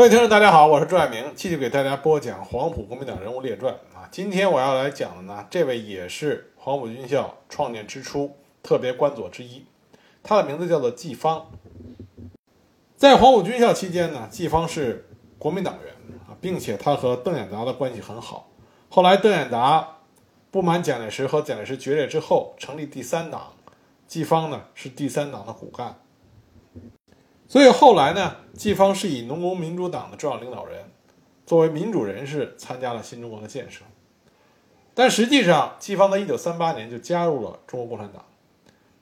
各位听众，大家好，我是朱爱明，继续给大家播讲《黄埔国民党人物列传》啊。今天我要来讲的呢，这位也是黄埔军校创建之初特别官佐之一，他的名字叫做季方。在黄埔军校期间呢，季方是国民党员啊，并且他和邓演达的关系很好。后来邓演达不满蒋介石和蒋介石决裂之后，成立第三党，季方呢是第三党的骨干。所以后来呢，季方是以农工民主党的重要领导人，作为民主人士参加了新中国的建设。但实际上，季方在一九三八年就加入了中国共产党。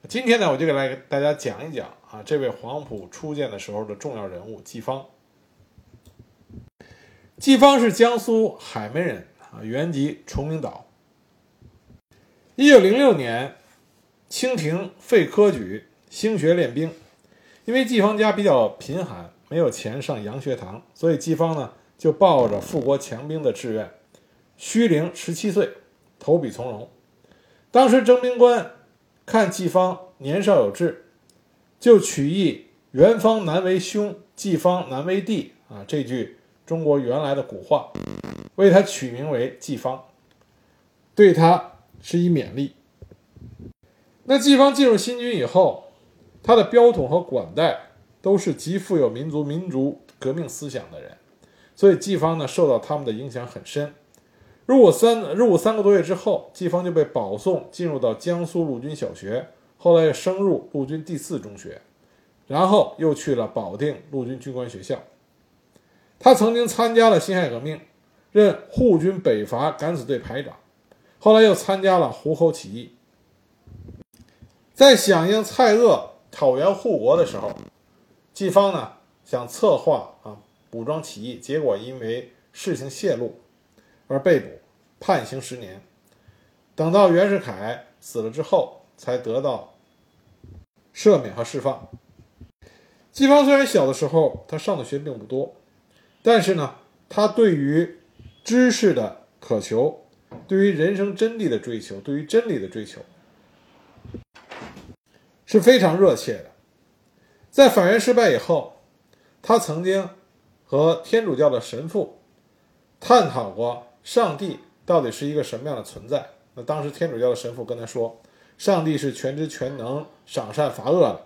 今天呢，我就给来给大家讲一讲啊，这位黄埔初建的时候的重要人物季方。季方是江苏海门人啊，原籍崇明岛。一九零六年，清廷废科举，兴学练兵。因为季方家比较贫寒，没有钱上洋学堂，所以季方呢就抱着富国强兵的志愿，虚龄十七岁，投笔从戎。当时征兵官看季方年少有志，就取义“元方难为兄，季方难为弟”啊这句中国原来的古话，为他取名为季方，对他施以勉励。那季方进入新军以后。他的标统和管带都是极富有民族民族革命思想的人，所以季方呢受到他们的影响很深。入伍三入伍三个多月之后，季方就被保送进入到江苏陆军小学，后来又升入陆军第四中学，然后又去了保定陆军军官学校。他曾经参加了辛亥革命，任护军北伐敢死队排长，后来又参加了胡侯起义，在响应蔡锷。讨袁护国的时候，季方呢想策划啊武装起义，结果因为事情泄露而被捕，判刑十年。等到袁世凯死了之后，才得到赦免和释放。季方虽然小的时候他上的学并不多，但是呢，他对于知识的渴求，对于人生真谛的追求，对于真理的追求。是非常热切的。在反袁失败以后，他曾经和天主教的神父探讨过上帝到底是一个什么样的存在。那当时天主教的神父跟他说：“上帝是全知全能、赏善罚恶的。”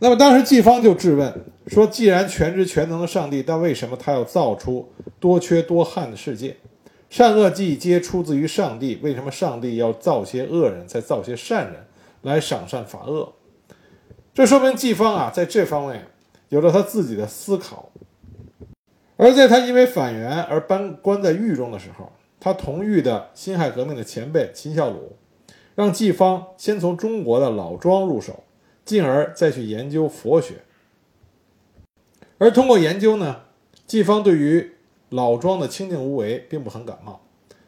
那么当时季方就质问说：“既然全知全能的上帝，但为什么他要造出多缺多憾的世界？善恶既皆出自于上帝，为什么上帝要造些恶人，再造些善人来赏善罚恶？”这说明季方啊，在这方面有着他自己的思考。而在他因为反袁而搬关在狱中的时候，他同狱的辛亥革命的前辈秦孝鲁，让季方先从中国的老庄入手，进而再去研究佛学。而通过研究呢，季方对于老庄的清净无为并不很感冒，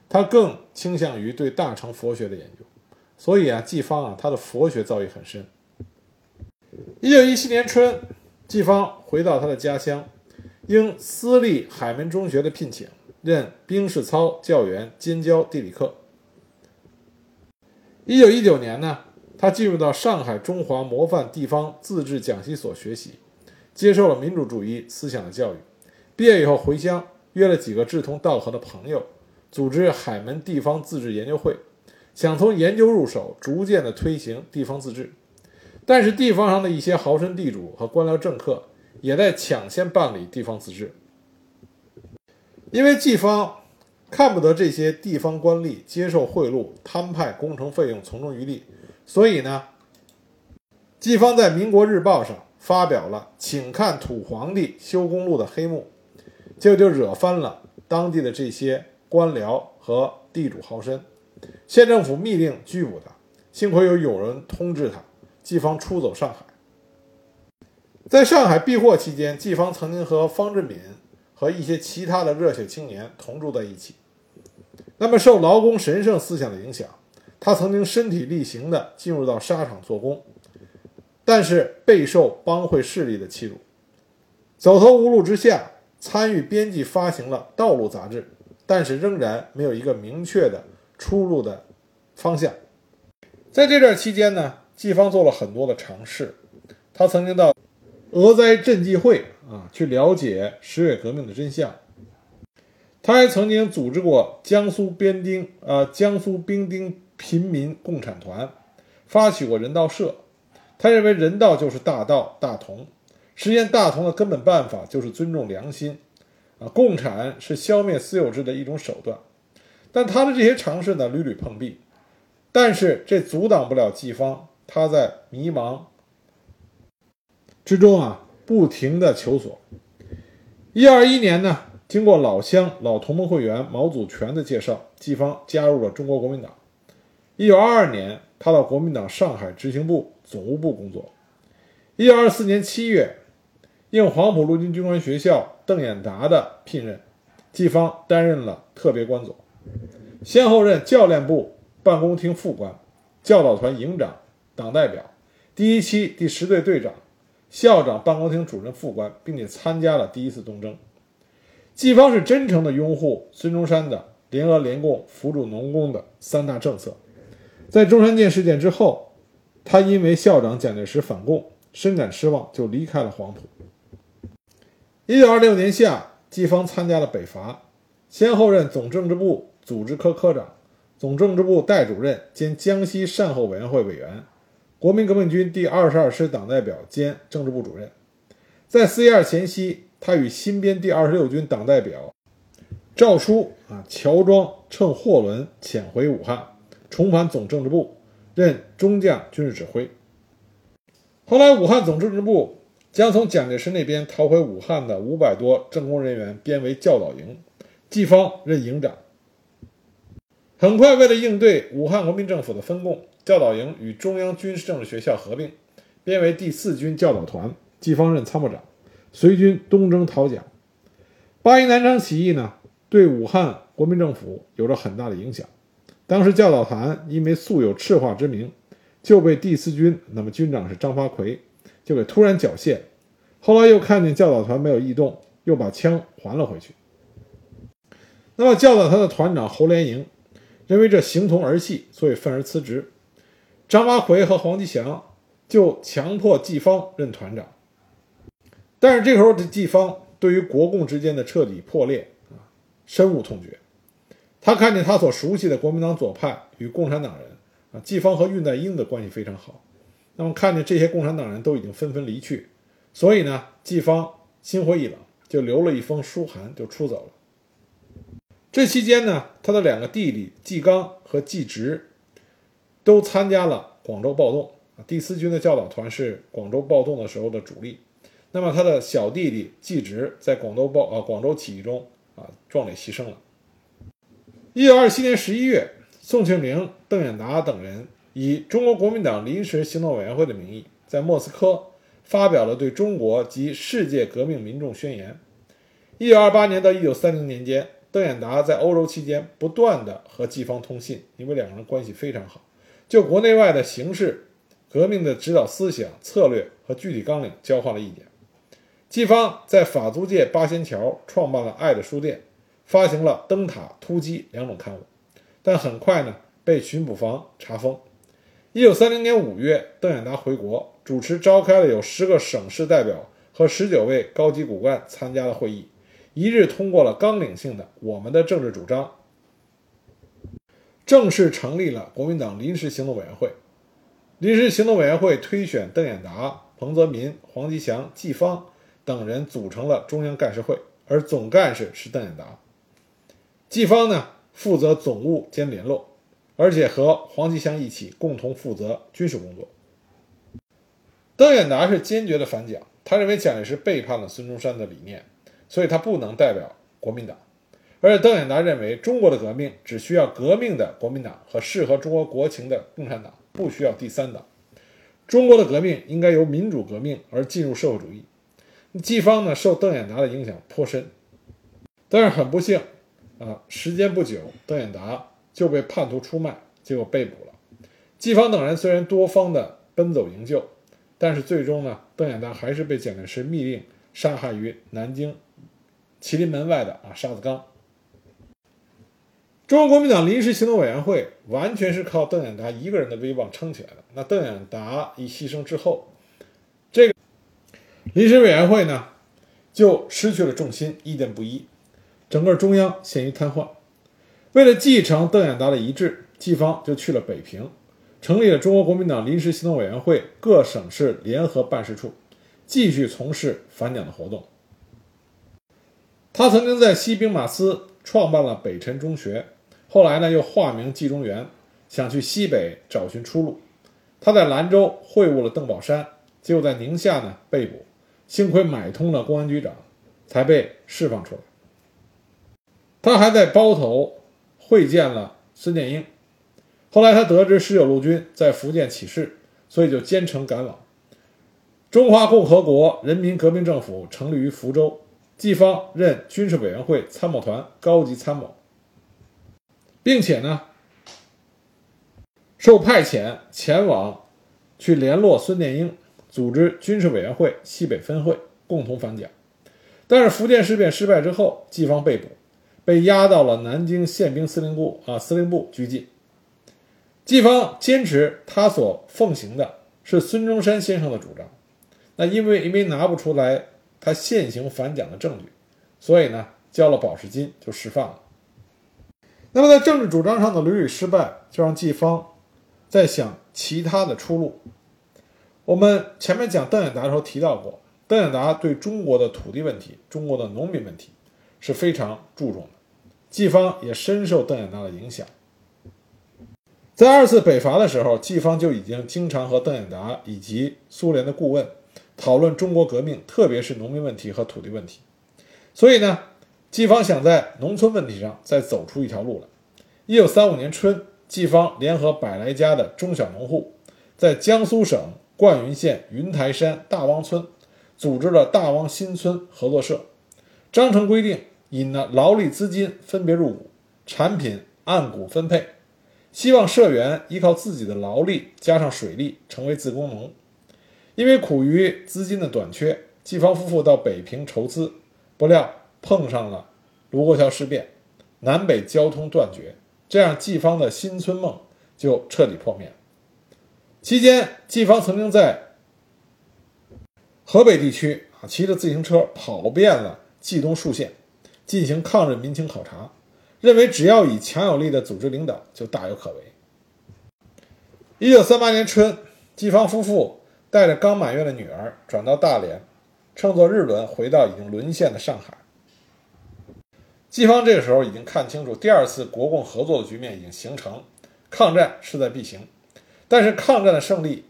他更倾向于对大乘佛学的研究。所以啊，季方啊，他的佛学造诣很深。一九一七年春，季方回到他的家乡，应私立海门中学的聘请，任兵士操教员兼教地理课。一九一九年呢，他进入到上海中华模范地方自治讲习所学习，接受了民主主义思想的教育。毕业以后回乡，约了几个志同道合的朋友，组织海门地方自治研究会，想从研究入手，逐渐的推行地方自治。但是地方上的一些豪绅地主和官僚政客也在抢先办理地方自治，因为季方看不得这些地方官吏接受贿赂、摊派工程费用从中渔利，所以呢，季方在《民国日报》上发表了请看土皇帝修公路的黑幕，结果就惹翻了当地的这些官僚和地主豪绅，县政府密令拘捕他，幸亏有有人通知他。季方出走上海，在上海避祸期间，季方曾经和方志敏和一些其他的热血青年同住在一起。那么，受劳工神圣思想的影响，他曾经身体力行地进入到沙场做工，但是备受帮会势力的欺辱，走投无路之下，参与编辑发行了《道路》杂志，但是仍然没有一个明确的出路的方向。在这段期间呢？季方做了很多的尝试，他曾经到俄灾赈济会啊，去了解十月革命的真相。他还曾经组织过江苏边丁呃江苏兵丁平民共产团，发起过人道社。他认为人道就是大道大同，实现大同的根本办法就是尊重良心啊。共产是消灭私有制的一种手段，但他的这些尝试呢屡屡碰壁，但是这阻挡不了季方他在迷茫之中啊不停的求索。一二一年呢，经过老乡老同盟会员毛祖全的介绍，季方加入了中国国民党。一九二二年，他到国民党上海执行部。总务部工作。一九二四年七月，应黄埔陆军军官学校邓演达的聘任，季方担任了特别官佐，先后任教练部办公厅副官、教导团营长、党代表、第一期第十队队长、校长办公厅主任副官，并且参加了第一次东征。季方是真诚的拥护孙中山的联俄联共扶助农工的三大政策。在中山舰事件之后。他因为校长蒋介石反共，深感失望，就离开了黄埔。一九二六年夏，季方参加了北伐，先后任总政治部组织科科长、总政治部代主任兼江西善后委员会委员、国民革命军第二十二师党代表兼政治部主任。在四一二前夕，他与新编第二十六军党代表赵书啊乔装乘货轮潜回武汉，重返总政治部。任中将军事指挥。后来，武汉总政治部将从蒋介石那边逃回武汉的五百多政工人员编为教导营，季方任营长。很快，为了应对武汉国民政府的分共，教导营与中央军事政治学校合并，编为第四军教导团，季方任参谋长，随军东征讨蒋。八一南昌起义呢，对武汉国民政府有着很大的影响。当时教导团因为素有赤化之名，就被第四军，那么军长是张发奎，就给突然缴械。后来又看见教导团没有异动，又把枪还了回去。那么教导他的团长侯连营认为这形同儿戏，所以愤而辞职。张发奎和黄吉祥就强迫季方任团长。但是这时候的季方对于国共之间的彻底破裂啊，深恶痛绝。他看见他所熟悉的国民党左派与共产党人啊，季方和恽代英的关系非常好。那么看见这些共产党人都已经纷纷离去，所以呢，季方心灰意冷，就留了一封书函就出走了。这期间呢，他的两个弟弟季刚和季直都参加了广州暴动。第四军的教导团是广州暴动的时候的主力。那么他的小弟弟季直在广州暴啊广州起义中啊壮烈牺牲了。一九二七年十一月，宋庆龄、邓演达等人以中国国民党临时行动委员会的名义，在莫斯科发表了对中国及世界革命民众宣言。一九二八年到一九三零年间，邓演达在欧洲期间不断的和季方通信，因为两个人关系非常好，就国内外的形势、革命的指导思想、策略和具体纲领交换了意见。季方在法租界八仙桥创办了爱的书店。发行了《灯塔突击》两种刊物，但很快呢被巡捕房查封。一九三零年五月，邓演达回国，主持召开了有十个省市代表和十九位高级骨干参加的会议，一致通过了纲领性的我们的政治主张，正式成立了国民党临时行动委员会。临时行动委员会推选邓演达、彭泽民、黄吉祥、季方等人组成了中央干事会，而总干事是邓演达。季方呢负责总务兼联络，而且和黄吉祥一起共同负责军事工作。邓演达是坚决的反蒋，他认为蒋介石背叛了孙中山的理念，所以他不能代表国民党。而且邓演达认为中国的革命只需要革命的国民党和适合中国国情的共产党，不需要第三党。中国的革命应该由民主革命而进入社会主义。季方呢受邓演达的影响颇深，但是很不幸。啊，时间不久，邓演达就被叛徒出卖，结果被捕了。季方等人虽然多方的奔走营救，但是最终呢，邓演达还是被蒋介石密令杀害于南京麒麟门外的啊沙子岗。中国国民党临时行动委员会完全是靠邓演达一个人的威望撑起来的。那邓演达一牺牲之后，这个临时委员会呢就失去了重心，意见不一，整个中央陷于瘫痪。为了继承邓演达的遗志，季方就去了北平，成立了中国国民党临时行动委员会各省市联合办事处，继续从事反蒋的活动。他曾经在西兵马司创办了北辰中学，后来呢又化名季中原，想去西北找寻出路。他在兰州会晤了邓宝山，结果在宁夏呢被捕，幸亏买通了公安局长，才被释放出来。他还在包头会见了孙殿英。后来他得知十九路军在福建起事，所以就兼程赶往。中华共和国人民革命政府成立于福州，季方任军事委员会参谋团高级参谋，并且呢。受派遣前往去联络孙殿英，组织军事委员会西北分会，共同反蒋。但是福建事变失败之后，季方被捕，被押到了南京宪兵司令部啊司令部拘禁。季方坚持他所奉行的是孙中山先生的主张，那因为因为拿不出来他现行反蒋的证据，所以呢交了保释金就释放了。那么在政治主张上的屡屡失败，就让季方。在想其他的出路。我们前面讲邓演达的时候提到过，邓演达对中国的土地问题、中国的农民问题是非常注重的。季方也深受邓演达的影响。在二次北伐的时候，季方就已经经常和邓演达以及苏联的顾问讨论中国革命，特别是农民问题和土地问题。所以呢，季方想在农村问题上再走出一条路来。一九三五年春。季方联合百来家的中小农户，在江苏省灌云县云台山大汪村组织了大汪新村合作社。章程规定，以呢劳力资金分别入股，产品按股分配，希望社员依靠自己的劳力加上水利成为自工农。因为苦于资金的短缺，季方夫妇到北平筹资，不料碰上了卢沟桥事变，南北交通断绝。这样，季方的新村梦就彻底破灭。期间，季方曾经在河北地区啊，骑着自行车跑遍了冀东数县，进行抗日民情考察，认为只要以强有力的组织领导，就大有可为。一九三八年春，季方夫妇带着刚满月的女儿转到大连，乘坐日轮回到已经沦陷的上海。季方这个时候已经看清楚，第二次国共合作的局面已经形成，抗战势在必行。但是抗战的胜利，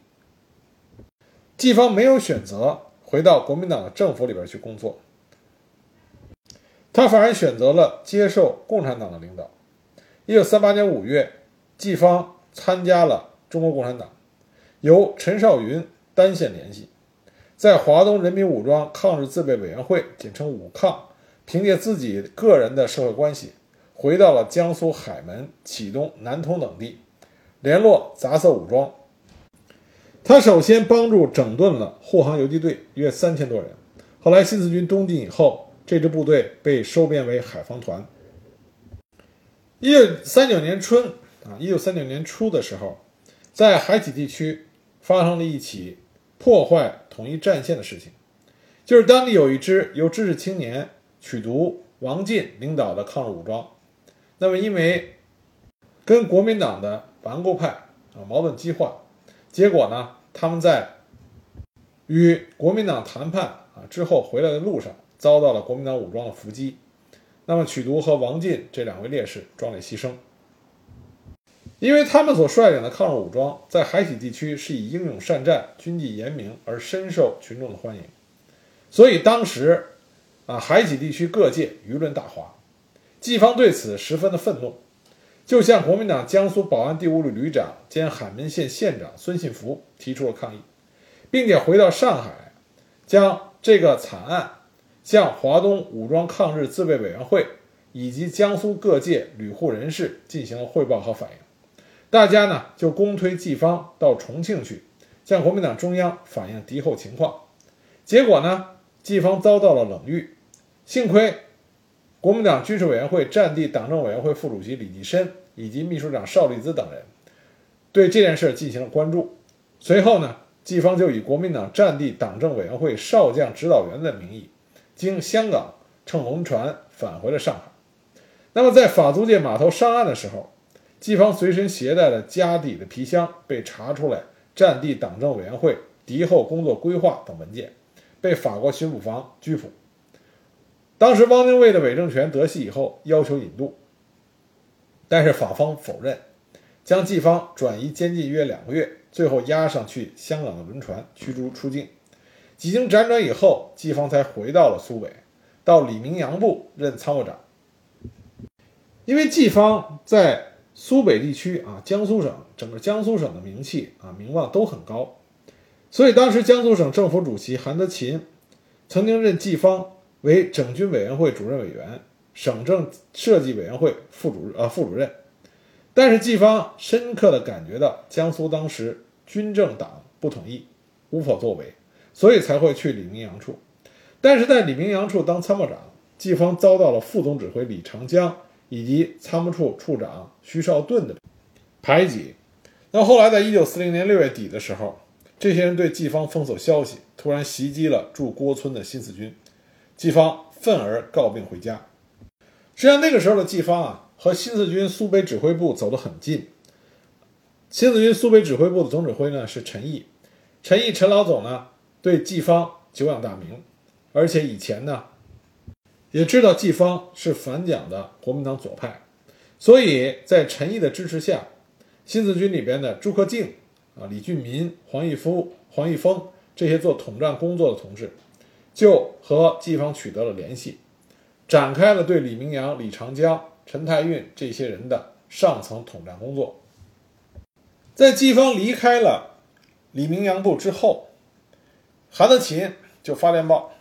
季方没有选择回到国民党的政府里边去工作，他反而选择了接受共产党的领导。一九三八年五月，季方参加了中国共产党，由陈少云单线联系，在华东人民武装抗日自卫委员会（简称武抗）。凭借自己个人的社会关系，回到了江苏海门、启东、南通等地，联络杂色武装。他首先帮助整顿了护航游击队，约三千多人。后来新四军东进以后，这支部队被收编为海防团。一九三九年春啊，一九三九年初的时候，在海体地区发生了一起破坏统一战线的事情，就是当地有一支由知识青年。曲独王进领导的抗日武装，那么因为跟国民党的顽固派啊矛盾激化，结果呢，他们在与国民党谈判啊之后回来的路上，遭到了国民党武装的伏击。那么曲独和王进这两位烈士壮烈牺牲，因为他们所率领的抗日武装在海体地区是以英勇善战、军纪严明而深受群众的欢迎，所以当时。啊，海体地区各界舆论大哗，季方对此十分的愤怒，就向国民党江苏保安第五旅旅长兼海门县县长孙信福提出了抗议，并且回到上海，将这个惨案向华东武装抗日自卫委员会以及江苏各界旅户人士进行了汇报和反映。大家呢就公推季方到重庆去，向国民党中央反映敌后情况。结果呢，季方遭到了冷遇。幸亏，国民党军事委员会战地党政委员会副主席李济深以及秘书长邵力滋等人对这件事进行了关注。随后呢，季方就以国民党战地党政委员会少将指导员的名义，经香港乘轮船返回了上海。那么在法租界码头上岸的时候，季方随身携带的家底的皮箱被查出来战地党政委员会敌后工作规划等文件，被法国巡捕房拘捕。当时汪精卫的伪政权得悉以后，要求引渡，但是法方否认，将季方转移监禁约两个月，最后押上去香港的轮船驱逐出境。几经辗转以后，季方才回到了苏北，到李明阳部任参谋长。因为季方在苏北地区啊，江苏省整个江苏省的名气啊名望都很高，所以当时江苏省政府主席韩德勤曾经任季方为整军委员会主任委员、省政设计委员会副主呃副主任。但是季方深刻地感觉到江苏当时军政党不统一，无法作为，所以才会去李明阳处。但是在李明阳处当参谋长，季方遭到了副总指挥李长江。以及参谋处处长徐绍顿的排挤。那后来，在一九四零年六月底的时候，这些人对季方封锁消息，突然袭击了驻郭村的新四军，季方愤而告病回家。实际上，那个时候的季方啊，和新四军苏北指挥部走得很近。新四军苏北指挥部的总指挥呢是陈毅，陈毅陈老总呢对季方久仰大名，而且以前呢。也知道季方是反蒋的国民党左派，所以在陈毅的支持下，新四军里边的朱克敬、啊李俊民、黄义夫、黄义峰这些做统战工作的同志，就和季方取得了联系，展开了对李明阳、李长江、陈太运这些人的上层统战工作。在季方离开了李明阳部之后，韩德勤就发电报。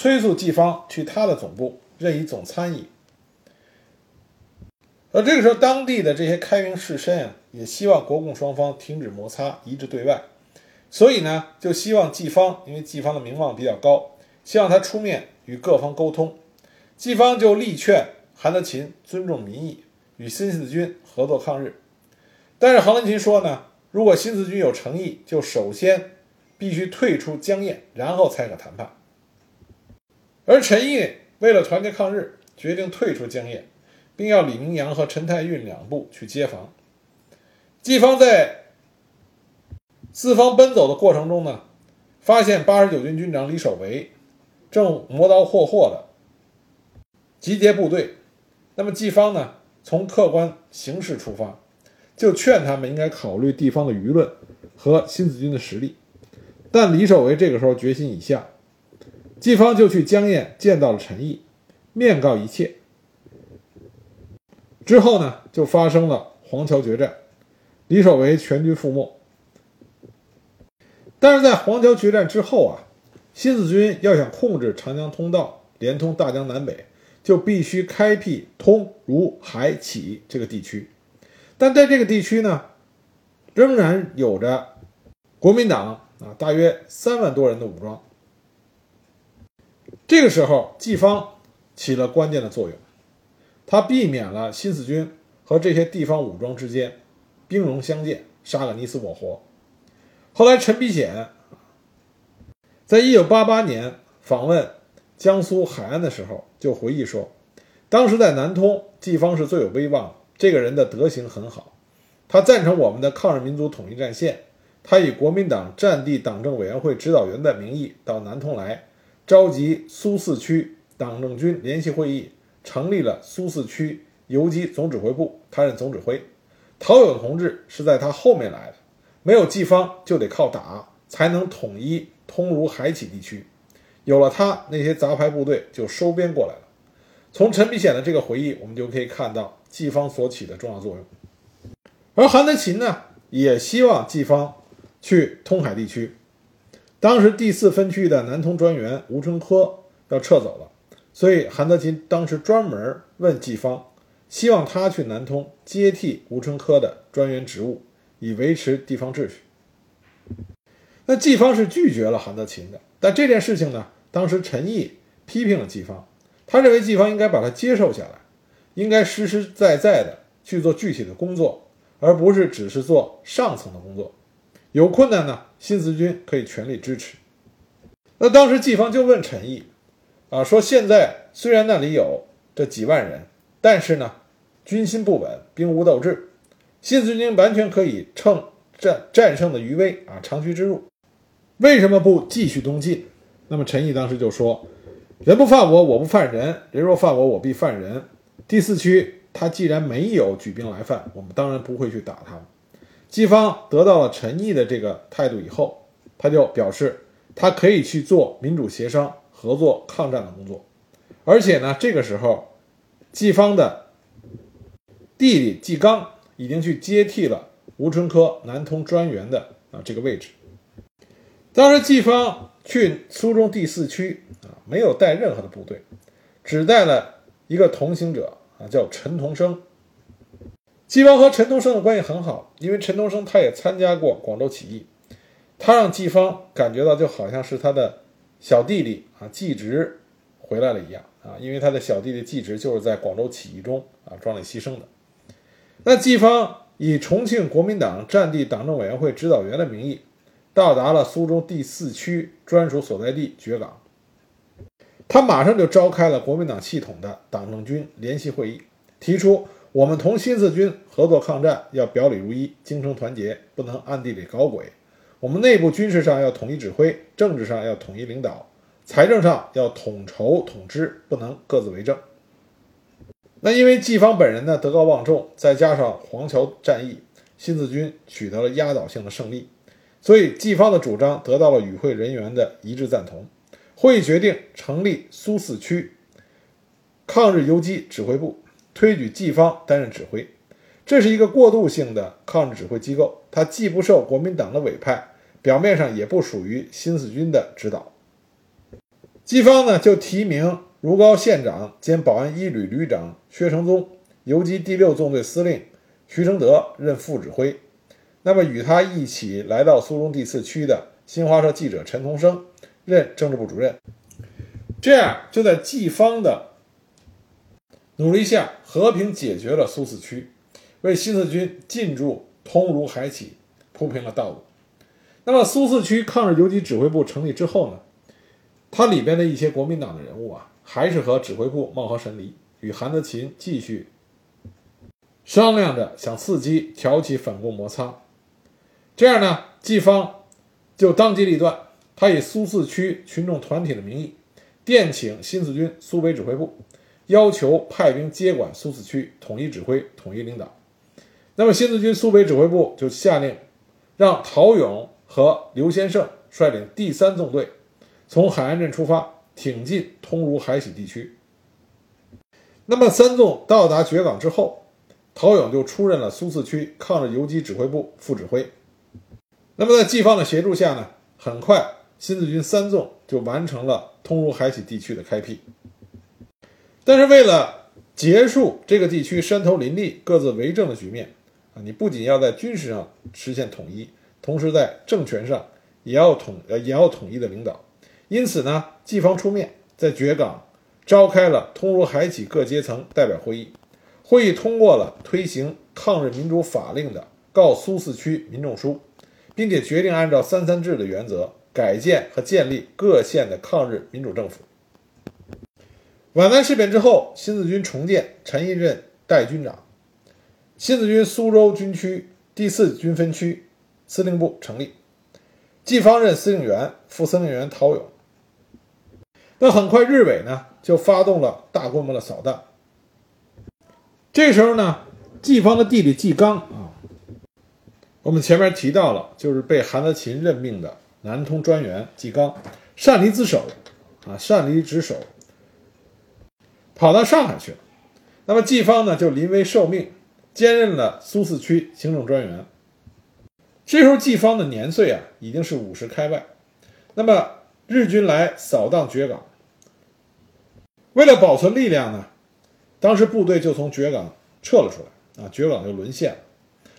催促季方去他的总部任以总参议。而这个时候，当地的这些开明士绅啊，也希望国共双方停止摩擦，一致对外。所以呢，就希望季方，因为季方的名望比较高，希望他出面与各方沟通。季方就力劝韩德勤尊重民意，与新四军合作抗日。但是韩德勤说呢，如果新四军有诚意，就首先必须退出江堰，然后才可谈判。而陈毅为了团结抗日，决定退出江堰，并要李明阳和陈太运两部去接防。季方在四方奔走的过程中呢，发现八十九军军长李守维正磨刀霍霍的集结部队。那么季方呢，从客观形势出发，就劝他们应该考虑地方的舆论和新四军的实力。但李守维这个时候决心已下。季方就去江堰见到了陈毅，面告一切。之后呢，就发生了黄桥决战，李守维全军覆没。但是在黄桥决战之后啊，新四军要想控制长江通道，连通大江南北，就必须开辟通如海启这个地区。但在这个地区呢，仍然有着国民党啊大约三万多人的武装。这个时候，季方起了关键的作用，他避免了新四军和这些地方武装之间兵戎相见，杀个你死我活。后来，陈必显在一九八八年访问江苏海安的时候，就回忆说，当时在南通，季方是最有威望，这个人的德行很好，他赞成我们的抗日民族统一战线，他以国民党战地党政委员会指导员的名义到南通来。召集苏四区党政军联席会议，成立了苏四区游击总指挥部，他任总指挥。陶勇同志是在他后面来的，没有季方就得靠打，才能统一通如海启地区。有了他，那些杂牌部队就收编过来了。从陈必显的这个回忆，我们就可以看到季方所起的重要作用。而韩德勤呢，也希望季方去通海地区。当时第四分区的南通专员吴春科要撤走了，所以韩德勤当时专门问季方，希望他去南通接替吴春科的专员职务，以维持地方秩序。那季方是拒绝了韩德勤的，但这件事情呢，当时陈毅批评了季方，他认为季方应该把他接受下来，应该实实在在的去做具体的工作，而不是只是做上层的工作。有困难呢，新四军可以全力支持。那当时季方就问陈毅，啊，说现在虽然那里有这几万人，但是呢，军心不稳，兵无斗志，新四军完全可以趁战战胜的余威啊，长驱直入，为什么不继续东进？那么陈毅当时就说：“人不犯我，我不犯人；人若犯我，我必犯人。第四区他既然没有举兵来犯，我们当然不会去打他们。”季方得到了陈毅的这个态度以后，他就表示他可以去做民主协商、合作抗战的工作，而且呢，这个时候季方的弟弟季刚已经去接替了吴春科南通专员的啊这个位置。当时季方去苏中第四区啊，没有带任何的部队，只带了一个同行者啊，叫陈同生。季方和陈同生的关系很好，因为陈同生他也参加过广州起义，他让季方感觉到就好像是他的小弟弟啊季直回来了一样啊，因为他的小弟弟季直就是在广州起义中啊壮烈牺牲的。那季方以重庆国民党战地党政委员会指导员的名义，到达了苏中第四区专属所在地觉港，他马上就召开了国民党系统的党政军联席会议，提出。我们同新四军合作抗战，要表里如一，精诚团结，不能暗地里搞鬼。我们内部军事上要统一指挥，政治上要统一领导，财政上要统筹统支，不能各自为政。那因为季方本人呢德高望重，再加上黄桥战役，新四军取得了压倒性的胜利，所以季方的主张得到了与会人员的一致赞同。会议决定成立苏四区抗日游击指挥部。推举季方担任指挥，这是一个过渡性的抗日指挥机构，它既不受国民党的委派，表面上也不属于新四军的指导。季方呢，就提名如皋县长兼保安一旅旅长薛承宗、游击第六纵队司令徐承德任副指挥。那么与他一起来到苏中第四区的新华社记者陈同生任政治部主任。这样就在季方的。努力下，和平解决了苏四区，为新四军进驻通如海起铺平了道路。那么，苏四区抗日游击指挥部成立之后呢？它里边的一些国民党的人物啊，还是和指挥部貌合神离，与韩德勤继续商量着想伺机挑起反共摩擦。这样呢，季方就当机立断，他以苏四区群众团体的名义，电请新四军苏北指挥部。要求派兵接管苏四区，统一指挥，统一领导。那么新四军苏北指挥部就下令，让陶勇和刘先胜率领第三纵队，从海岸镇出发，挺进通如海喜地区。那么三纵到达掘港之后，陶勇就出任了苏四区抗日游击指挥部副指挥。那么在季方的协助下呢，很快新四军三纵就完成了通如海喜地区的开辟。但是为了结束这个地区山头林立、各自为政的局面啊，你不仅要在军事上实现统一，同时在政权上也要统呃也要统一的领导。因此呢，季方出面在觉港召开了通如海起各阶层代表会议，会议通过了推行抗日民主法令的告苏四区民众书，并且决定按照三三制的原则改建和建立各县的抗日民主政府。皖南事变之后，新四军重建，陈毅任代军长。新四军苏州军区第四军分区司令部成立，季方任司令员，副司令员陶勇。那很快，日伪呢就发动了大规模的扫荡。这时候呢，季方的弟弟季刚啊，我们前面提到了，就是被韩德勤任命的南通专员季刚，擅离职守啊，擅离职守。跑到上海去了，那么季方呢就临危受命，兼任了苏四区行政专员。这时候季方的年岁啊已经是五十开外，那么日军来扫荡觉岗，为了保存力量呢，当时部队就从觉岗撤了出来啊，觉岗就沦陷了。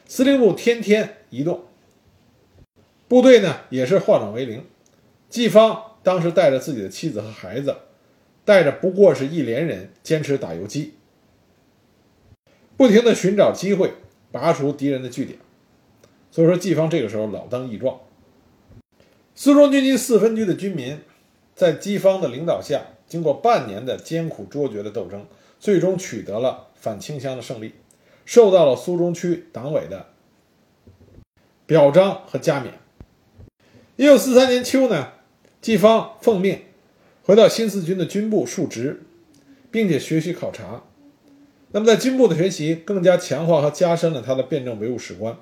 司令部天天移动，部队呢也是化整为零。季方当时带着自己的妻子和孩子。带着不过是一连人，坚持打游击，不停的寻找机会拔除敌人的据点，所以说季方这个时候老当益壮。苏中军区四分局的军民在季方的领导下，经过半年的艰苦卓绝的斗争，最终取得了反清乡的胜利，受到了苏中区党委的表彰和加冕。一九四三年秋呢，季方奉命回到新四军的军部述职，并且学习考察。那么在军部的学习更加强化和加深了他的辩证唯物史观。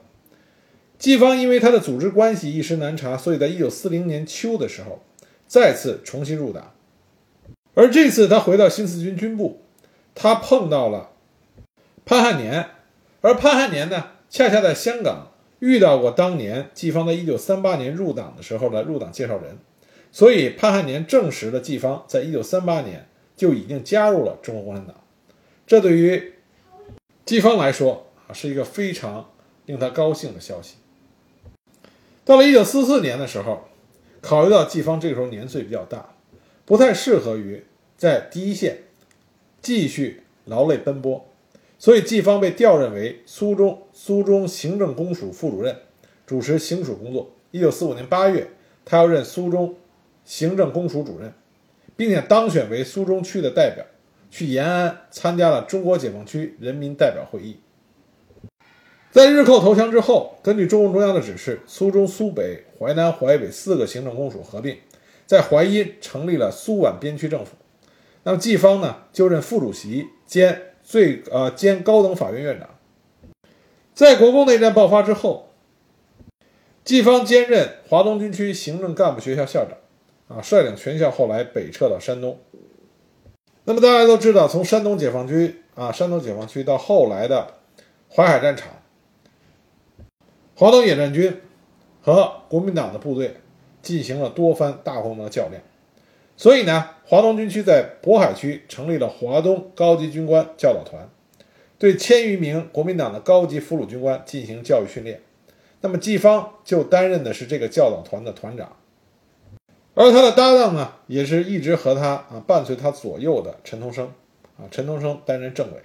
季方因为他的组织关系一时难查，所以在一九四零年秋的时候再次重新入党。而这次他回到新四军军部，他碰到了潘汉年，而潘汉年呢，恰恰在香港遇到过当年季方在一九三八年入党的时候的入党介绍人，所以潘汉年证实了季方在一九三八年就已经加入了中国共产党。这对于季方来说啊，是一个非常令他高兴的消息。到了一九四四年的时候，考虑到季方这个时候年岁比较大，不太适合于在第一线继续劳累奔波，所以季方被调任为苏中苏中行政公署副主任，主持行署工作。一九四五年八月，他要任苏中行政公署主任，并且当选为苏中区的代表，去延安参加了中国解放区人民代表会议。在日寇投降之后，根据中共中央的指示，苏中、苏北、淮南、淮北四个行政公署合并，在淮阴成立了苏皖边区政府。那么季方呢，就任副主席兼最呃兼高等法院院长。在国共内战爆发之后，季方兼任华东军区行政干部学校校长，啊，率领全校后来北撤到山东。那么大家都知道，从山东解放区啊，山东解放区到后来的淮海战场。华东野战军和国民党的部队进行了多番大规模的较量，所以呢，华东军区在渤海区成立了华东高级军官教导团，对千余名国民党的高级俘虏军官进行教育训练。那么季方就担任的是这个教导团的团长，而他的搭档呢，也是一直和他啊伴随他左右的陈同生啊，陈同生担任政委。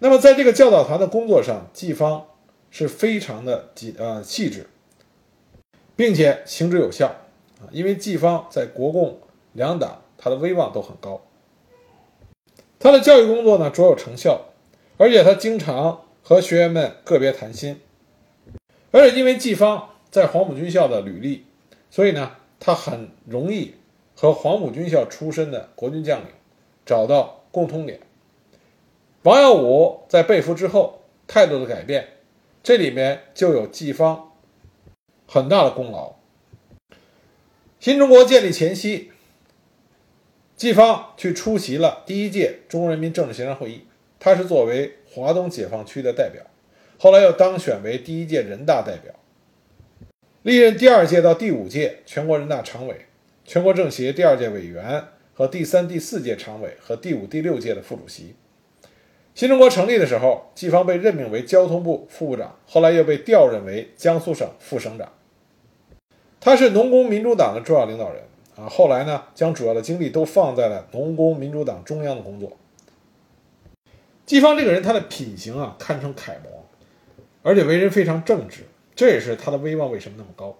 那么在这个教导团的工作上，季方。是非常的细呃细致，并且行之有效啊！因为季方在国共两党他的威望都很高，他的教育工作呢卓有成效，而且他经常和学员们个别谈心，而且因为季方在黄埔军校的履历，所以呢他很容易和黄埔军校出身的国军将领找到共通点。王耀武在被俘之后态度的改变。这里面就有季方很大的功劳。新中国建立前夕，季方去出席了第一届中国人民政治协商会议，他是作为华东解放区的代表，后来又当选为第一届人大代表，历任第二届到第五届全国人大常委、全国政协第二届委员和第三、第四届常委和第五、第六届的副主席。新中国成立的时候，季方被任命为交通部副部长，后来又被调任为江苏省副省长。他是农工民主党的重要领导人啊。后来呢，将主要的精力都放在了农工民主党中央的工作。季方这个人，他的品行啊，堪称楷模，而且为人非常正直，这也是他的威望为什么那么高。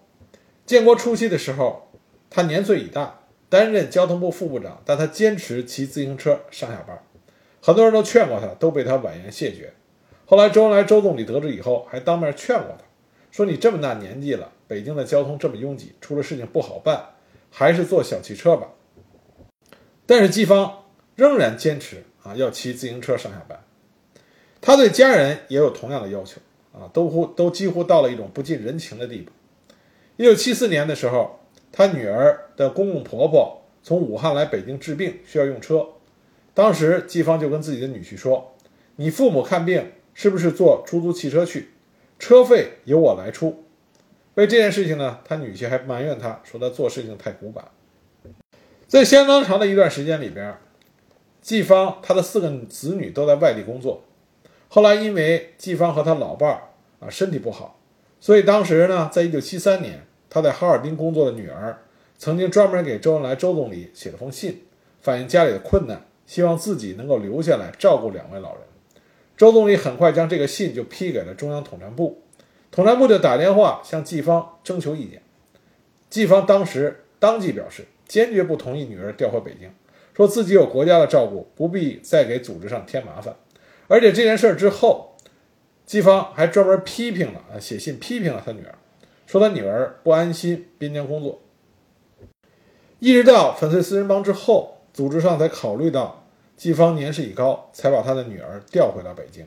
建国初期的时候，他年岁已大，担任交通部副部长，但他坚持骑自行车上下班。很多人都劝过他，都被他婉言谢绝。后来周恩来、周总理得知以后，还当面劝过他，说：“你这么大年纪了，北京的交通这么拥挤，出了事情不好办，还是坐小汽车吧。”但是季方仍然坚持啊，要骑自行车上下班。他对家人也有同样的要求啊，都乎都几乎到了一种不近人情的地步。一九七四年的时候，他女儿的公公婆婆从武汉来北京治病，需要用车。当时季方就跟自己的女婿说：“你父母看病是不是坐出租汽车去？车费由我来出。”为这件事情呢，他女婿还埋怨他说他做事情太古板。在相当长的一段时间里边，季方他的四个子女都在外地工作。后来因为季方和他老伴儿啊身体不好，所以当时呢，在一九七三年，他在哈尔滨工作的女儿曾经专门给周恩来周总理写了封信，反映家里的困难。希望自己能够留下来照顾两位老人。周总理很快将这个信就批给了中央统战部，统战部就打电话向季方征求意见。季方当时当即表示，坚决不同意女儿调回北京，说自己有国家的照顾，不必再给组织上添麻烦。而且这件事之后，季方还专门批评了啊，写信批评了他女儿，说他女儿不安心边疆工作。一直到粉碎四人帮之后，组织上才考虑到季方年事已高，才把他的女儿调回到北京。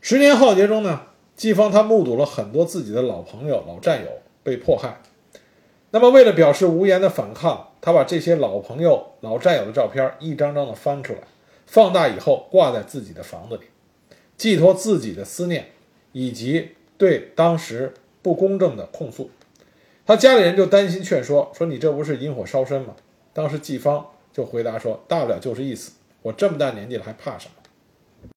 十年浩劫中呢，季方他目睹了很多自己的老朋友、老战友被迫害。那么，为了表示无言的反抗，他把这些老朋友、老战友的照片一张张的翻出来，放大以后挂在自己的房子里，寄托自己的思念以及对当时不公正的控诉。他家里人就担心劝说，说你这不是引火烧身吗？当时季方就回答说，大不了就是一死，我这么大年纪了还怕什么？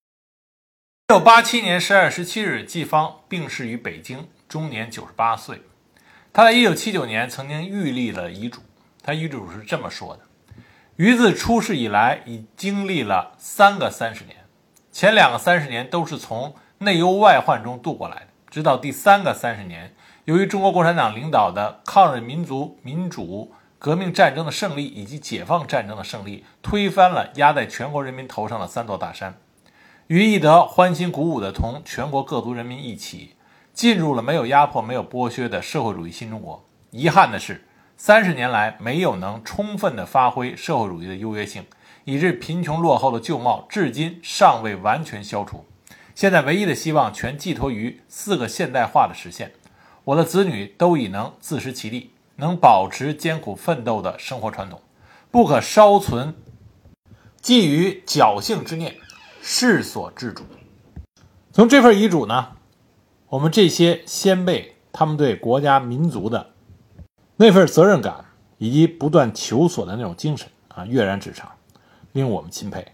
一九八七年十二月十七日，季方病逝于北京，终年九十八岁。他在一九七九年曾经预立了遗嘱，他遗嘱是这么说的：“于自出世以来，已经历了三个三十年，前两个三十年都是从内忧外患中度过来的，直到第三个三十年。”由于中国共产党领导的抗日民族民主革命战争的胜利以及解放战争的胜利，推翻了压在全国人民头上的三座大山，于义德欢欣鼓舞地同全国各族人民一起进入了没有压迫、没有剥削的社会主义新中国。遗憾的是，三十年来没有能充分地发挥社会主义的优越性，以致贫穷落后的旧貌至今尚未完全消除。现在唯一的希望全寄托于四个现代化的实现。我的子女都已能自食其力，能保持艰苦奋斗的生活传统，不可稍存觊觎侥幸之念，世所至主。从这份遗嘱呢，我们这些先辈他们对国家民族的那份责任感以及不断求索的那种精神啊，跃然纸上，令我们钦佩。